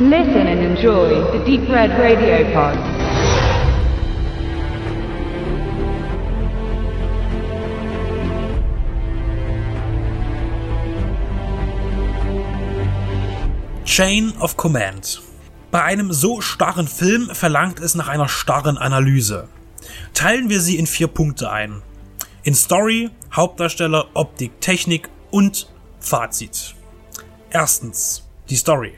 Listen and enjoy the Deep Red Radio Pod. Chain of Command. Bei einem so starren Film verlangt es nach einer starren Analyse. Teilen wir sie in vier Punkte ein. In Story, Hauptdarsteller, Optik, Technik und Fazit. Erstens, die Story.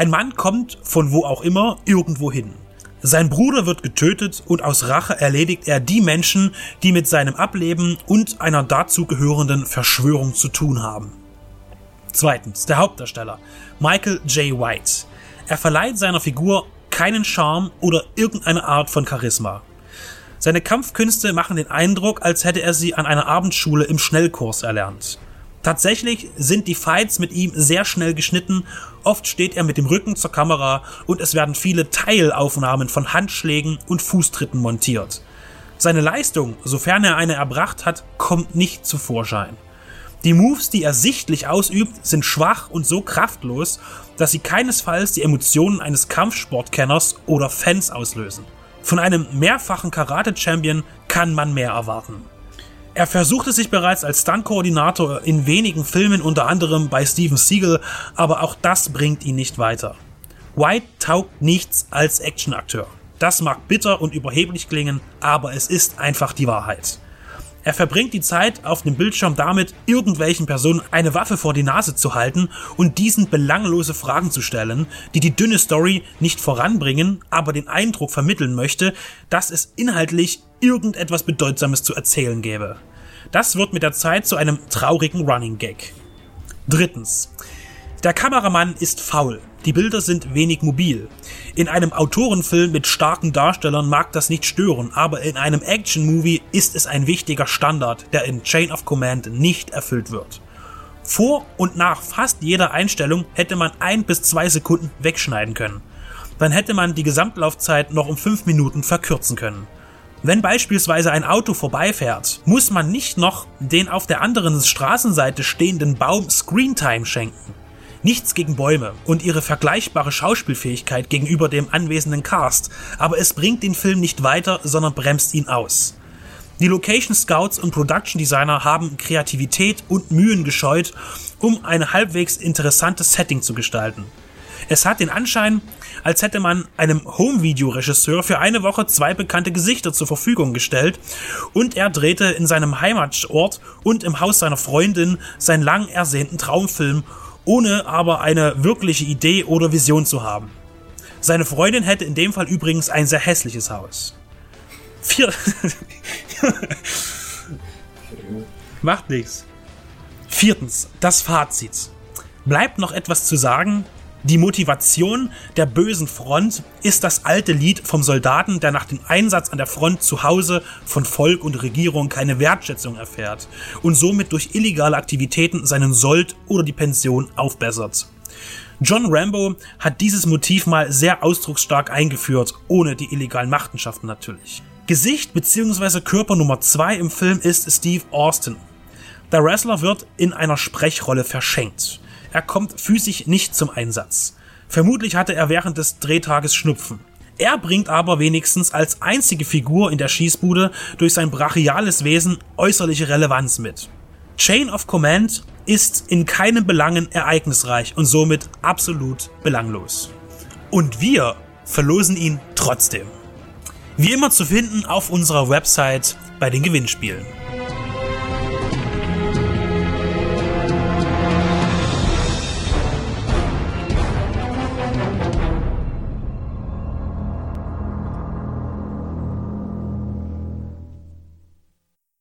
Ein Mann kommt, von wo auch immer, irgendwo hin. Sein Bruder wird getötet und aus Rache erledigt er die Menschen, die mit seinem Ableben und einer dazugehörenden Verschwörung zu tun haben. Zweitens, der Hauptdarsteller, Michael J. White. Er verleiht seiner Figur keinen Charme oder irgendeine Art von Charisma. Seine Kampfkünste machen den Eindruck, als hätte er sie an einer Abendschule im Schnellkurs erlernt. Tatsächlich sind die Fights mit ihm sehr schnell geschnitten, oft steht er mit dem Rücken zur Kamera und es werden viele Teilaufnahmen von Handschlägen und Fußtritten montiert. Seine Leistung, sofern er eine erbracht hat, kommt nicht zu Vorschein. Die Moves, die er sichtlich ausübt, sind schwach und so kraftlos, dass sie keinesfalls die Emotionen eines Kampfsportkenners oder Fans auslösen. Von einem mehrfachen Karate-Champion kann man mehr erwarten. Er versuchte sich bereits als Stunt-Koordinator in wenigen Filmen, unter anderem bei Steven Seagal, aber auch das bringt ihn nicht weiter. White taugt nichts als Actionakteur. Das mag bitter und überheblich klingen, aber es ist einfach die Wahrheit. Er verbringt die Zeit auf dem Bildschirm damit, irgendwelchen Personen eine Waffe vor die Nase zu halten und diesen belanglose Fragen zu stellen, die die dünne Story nicht voranbringen, aber den Eindruck vermitteln möchte, dass es inhaltlich irgendetwas Bedeutsames zu erzählen gäbe. Das wird mit der Zeit zu einem traurigen Running Gag. Drittens. Der Kameramann ist faul. Die Bilder sind wenig mobil. In einem Autorenfilm mit starken Darstellern mag das nicht stören, aber in einem Action-Movie ist es ein wichtiger Standard, der in Chain of Command nicht erfüllt wird. Vor und nach fast jeder Einstellung hätte man ein bis zwei Sekunden wegschneiden können. Dann hätte man die Gesamtlaufzeit noch um fünf Minuten verkürzen können. Wenn beispielsweise ein Auto vorbeifährt, muss man nicht noch den auf der anderen Straßenseite stehenden Baum Screentime schenken. Nichts gegen Bäume und ihre vergleichbare Schauspielfähigkeit gegenüber dem anwesenden Cast, aber es bringt den Film nicht weiter, sondern bremst ihn aus. Die Location Scouts und Production Designer haben Kreativität und Mühen gescheut, um ein halbwegs interessantes Setting zu gestalten. Es hat den Anschein, als hätte man einem Home-Video-Regisseur für eine Woche zwei bekannte Gesichter zur Verfügung gestellt und er drehte in seinem Heimatort und im Haus seiner Freundin seinen lang ersehnten Traumfilm, ohne aber eine wirkliche Idee oder Vision zu haben. Seine Freundin hätte in dem Fall übrigens ein sehr hässliches Haus. Vier. Macht nichts. Viertens, das Fazit. Bleibt noch etwas zu sagen, die Motivation der bösen Front ist das alte Lied vom Soldaten, der nach dem Einsatz an der Front zu Hause von Volk und Regierung keine Wertschätzung erfährt und somit durch illegale Aktivitäten seinen Sold oder die Pension aufbessert. John Rambo hat dieses Motiv mal sehr ausdrucksstark eingeführt, ohne die illegalen Machenschaften natürlich. Gesicht bzw. Körper Nummer 2 im Film ist Steve Austin. Der Wrestler wird in einer Sprechrolle verschenkt. Er kommt physisch nicht zum Einsatz. Vermutlich hatte er während des Drehtages Schnupfen. Er bringt aber wenigstens als einzige Figur in der Schießbude durch sein brachiales Wesen äußerliche Relevanz mit. Chain of Command ist in keinem Belangen ereignisreich und somit absolut belanglos. Und wir verlosen ihn trotzdem. Wie immer zu finden auf unserer Website bei den Gewinnspielen.